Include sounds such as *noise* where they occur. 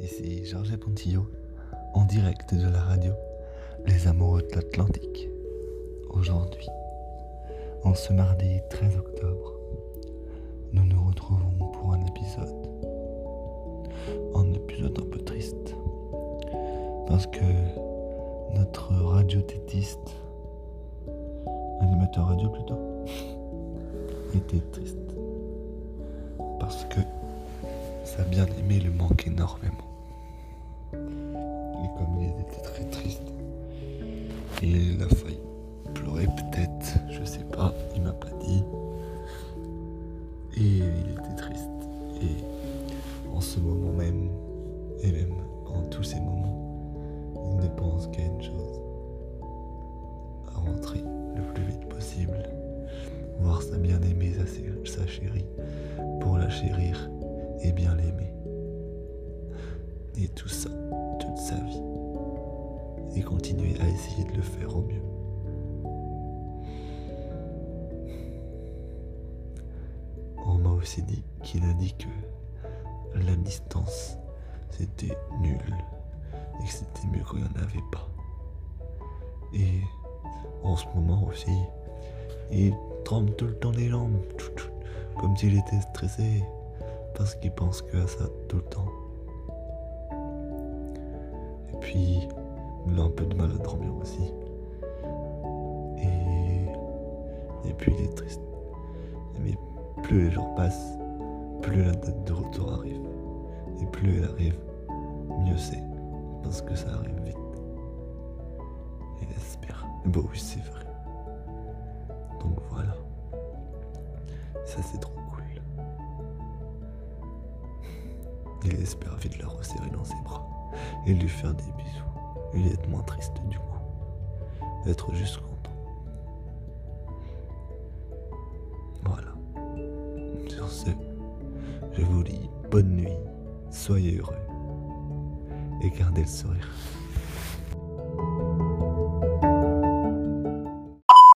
Ici Georges Pontillo, en direct de la radio Les Amoureux de l'Atlantique. Aujourd'hui, en ce mardi 13 octobre, nous nous retrouvons pour un épisode. Un épisode un peu triste. Parce que notre radio-tétiste, animateur radio plutôt, *laughs* était triste. Parce que sa bien-aimé le manque énormément. Et comme il était très triste, il a failli pleurer peut-être, je sais pas, il m'a pas dit. Et il était triste. Et en ce moment même, et même en tous ces moments, il ne pense qu'à une chose. À rentrer le plus vite possible. Voir sa bien-aimée, sa chérie, pour la chérir Et tout ça, toute sa vie. Et continuer à essayer de le faire au mieux. On m'a aussi dit qu'il a dit que la distance c'était nul et que c'était mieux qu'il n'y en avait pas. Et en ce moment aussi, il tremble tout le temps les jambes, comme s'il était stressé parce qu'il pense que à ça tout le temps. Puis, il a un peu de mal à dormir aussi. Et, et puis, il est triste. Mais plus les jours passent, plus la date de retour arrive. Et plus elle arrive, mieux c'est. Parce que ça arrive vite. Il espère. Bon, oui, c'est vrai. Donc voilà. Ça, c'est trop cool. Il espère vite la resserrer dans ses bras et lui faire des bisous. Et être moins triste du coup. Être juste content. Voilà. Sur ce, je vous dis bonne nuit, soyez heureux et gardez le sourire.